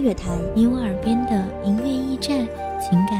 乐台，你我耳边的音乐驿站，情感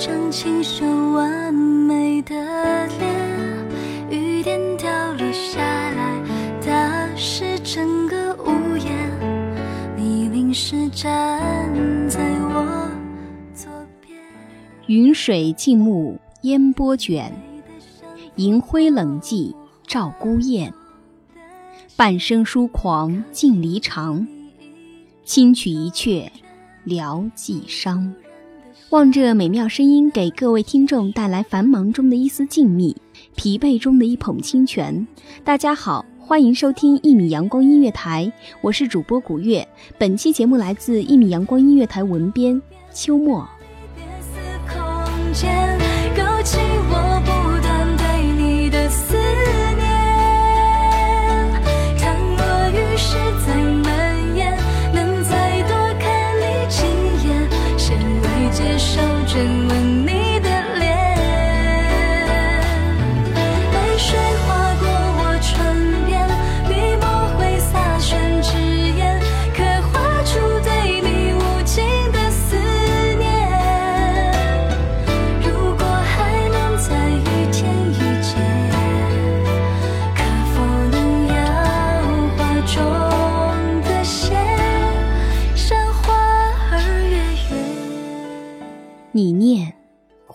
张清秀完美的脸？雨点掉了下来，打湿整个屋檐。你淋湿站在我左边。云水静沐烟波卷，银辉冷寂照孤雁。半生疏狂尽离肠，轻曲一阙聊寄伤。望着美妙声音给各位听众带来繁忙中的一丝静谧，疲惫中的一捧清泉。大家好，欢迎收听一米阳光音乐台，我是主播古月。本期节目来自一米阳光音乐台文编秋末。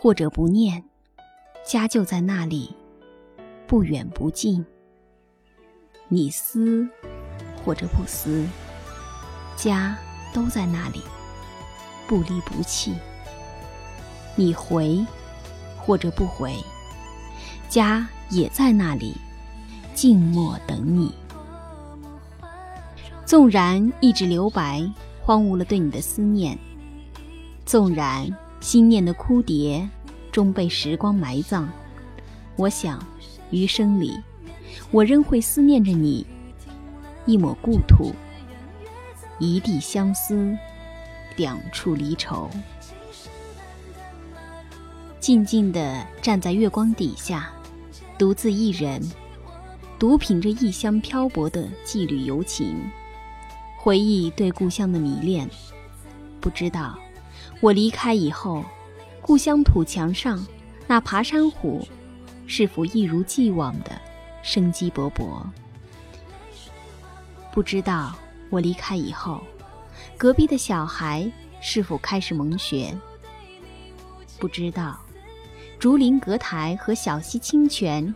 或者不念，家就在那里，不远不近。你思，或者不思，家都在那里，不离不弃。你回，或者不回，家也在那里，静默等你。纵然一直留白，荒芜了对你的思念；纵然心念的枯蝶终被时光埋葬，我想，余生里，我仍会思念着你。一抹故土，一地相思，两处离愁。静静地站在月光底下，独自一人，独品着异乡漂泊的羁旅游情，回忆对故乡的迷恋。不知道，我离开以后，故乡土墙上那爬山虎，是否一如既往的生机勃勃？不知道我离开以后，隔壁的小孩是否开始蒙学？不知道竹林阁台和小溪清泉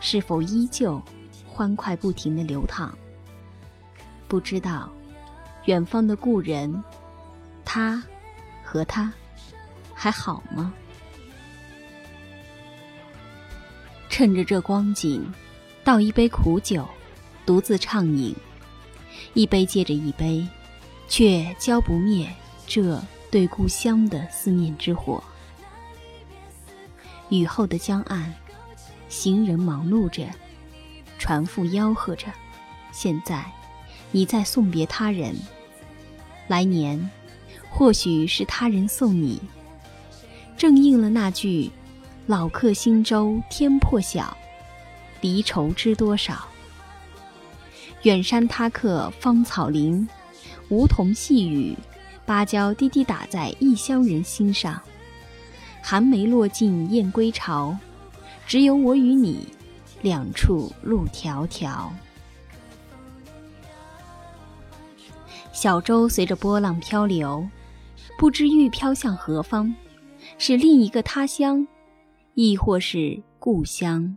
是否依旧欢快不停地流淌？不知道远方的故人，他和他还好吗？趁着这光景，倒一杯苦酒，独自畅饮，一杯接着一杯，却浇不灭这对故乡的思念之火。雨后的江岸，行人忙碌着，船夫吆喝着。现在，你在送别他人。来年，或许是他人送你。正应了那句：“老客新舟天破晓，离愁知多少。”远山他客芳草林，梧桐细雨，芭蕉滴滴打在异乡人心上。寒梅落尽燕归巢，只有我与你，两处路迢迢。小舟随着波浪漂流，不知欲飘向何方，是另一个他乡，亦或是故乡。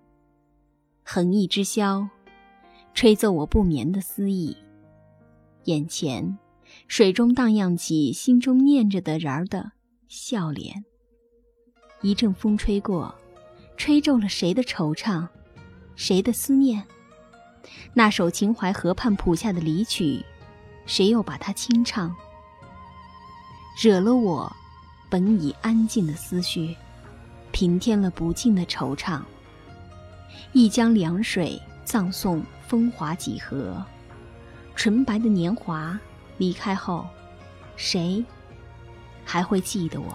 横溢之箫，吹奏我不眠的思忆。眼前，水中荡漾起心中念着的人儿的笑脸。一阵风吹过，吹皱了谁的惆怅，谁的思念？那首秦淮河畔谱下的离曲。谁又把它清唱？惹了我本已安静的思绪，平添了不尽的惆怅。一江凉水葬送风华几何，纯白的年华离开后，谁还会记得我？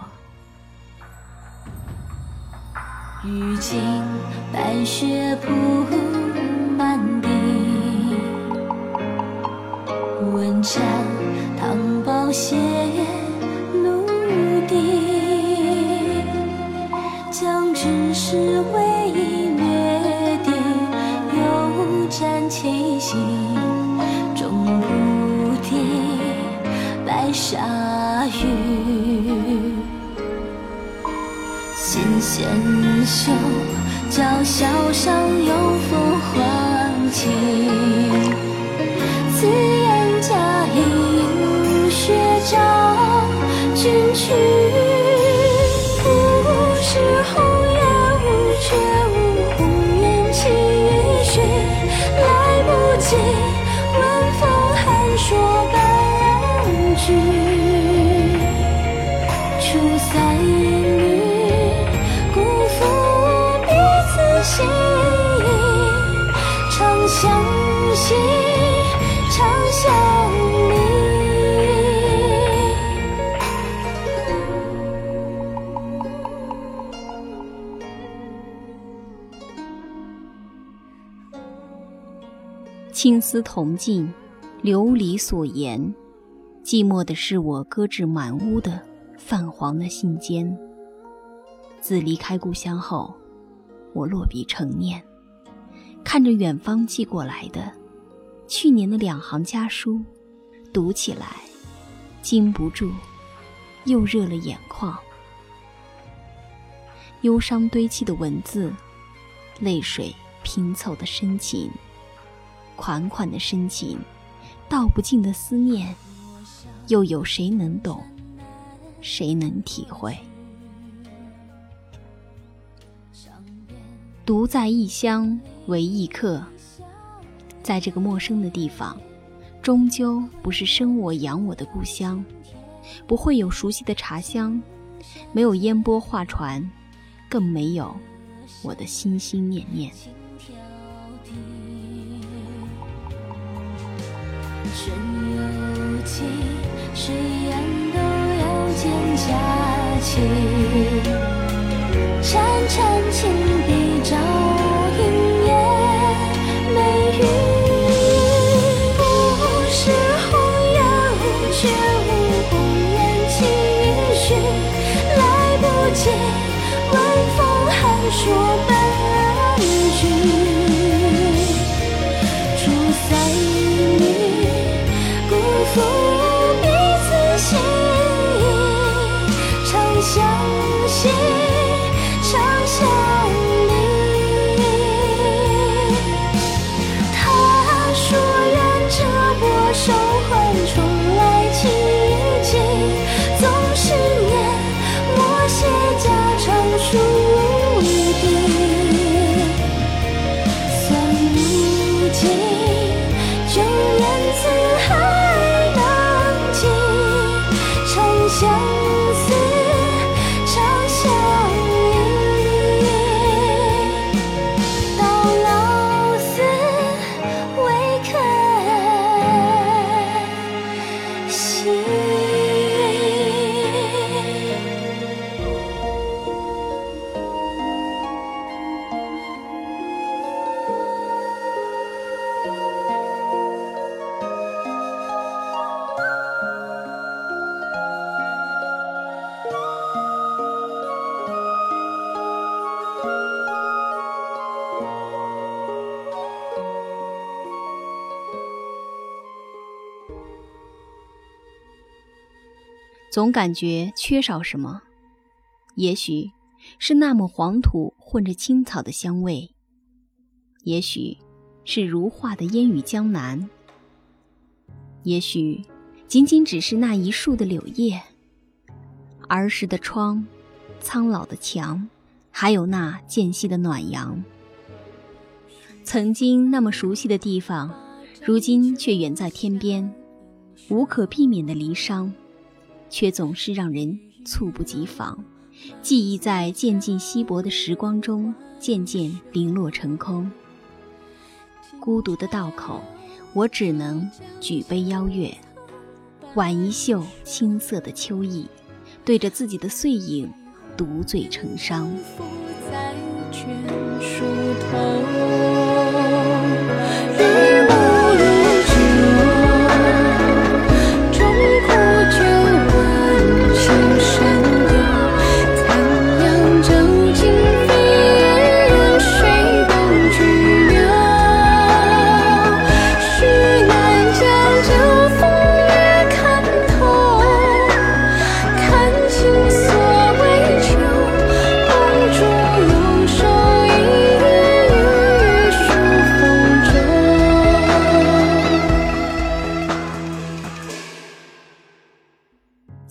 如今白雪铺满地。问斩唐宝血白沙雨，纤纤袖，娇笑上有风唤起。青丝铜镜，琉璃所言。寂寞的是我搁置满屋的泛黄的信笺。自离开故乡后，我落笔成念，看着远方寄过来的去年的两行家书，读起来禁不住，又热了眼眶。忧伤堆砌的文字，泪水拼凑的深情。款款的深情，道不尽的思念，又有谁能懂？谁能体会？独在异乡为异客，在这个陌生的地方，终究不是生我养我的故乡，不会有熟悉的茶香，没有烟波画船，更没有我的心心念念。春有情，谁人都有件佳期。潺潺青笔照你长相忆，他说愿这波手换重来。奇迹总十年，我写家常书笔，算无尽旧言词，还能记长相思。总感觉缺少什么。也许是那抹黄土混着青草的香味，也许是如画的烟雨江南，也许仅仅只是那一树的柳叶。儿时的窗，苍老的墙，还有那间隙的暖阳。曾经那么熟悉的地方，如今却远在天边，无可避免的离殇，却总是让人猝不及防。记忆在渐进稀薄的时光中，渐渐零落成空。孤独的道口，我只能举杯邀月，挽一袖青涩的秋意，对着自己的碎影，独醉成伤。在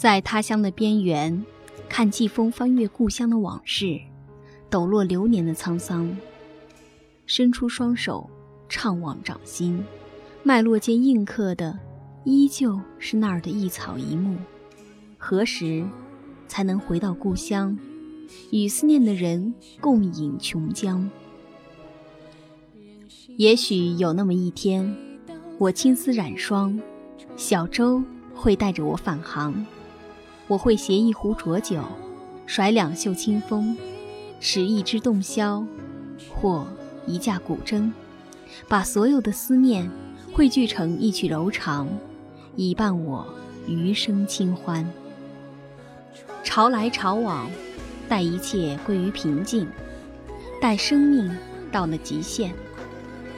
在他乡的边缘，看季风翻越故乡的往事，抖落流年的沧桑。伸出双手，怅望掌心，脉络间印刻的，依旧是那儿的一草一木。何时，才能回到故乡，与思念的人共饮琼浆？也许有那么一天，我青丝染霜，小舟会带着我返航。我会携一壶浊酒，甩两袖清风，持一支洞箫，或一架古筝，把所有的思念汇聚成一曲柔肠，以伴我余生清欢。潮来潮往，待一切归于平静，待生命到了极限，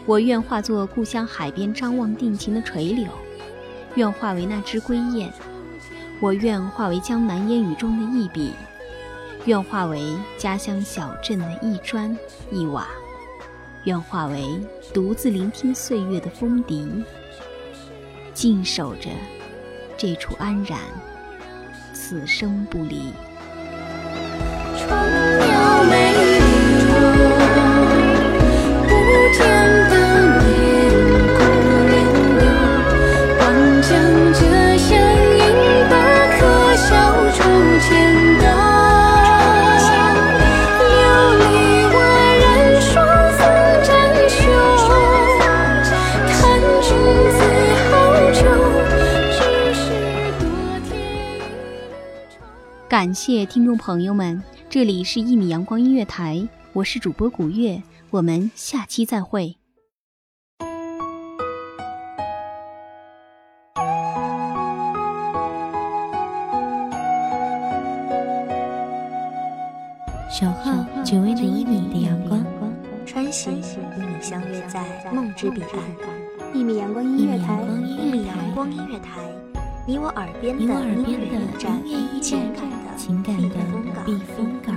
我愿化作故乡海边张望定情的垂柳，愿化为那只归雁。我愿化为江南烟雨中的一笔，愿化为家乡小镇的一砖一瓦，愿化为独自聆听岁月的风笛，静守着这处安然，此生不离。感谢听众朋友们，这里是《一米阳光音乐台》，我是主播古月，我们下期再会。小号只为那一米的阳光，穿行与你相约在梦之彼岸。一米阳光音乐台，一米阳光音乐台，你我耳边的音乐驿站，情感的。情感的避风港。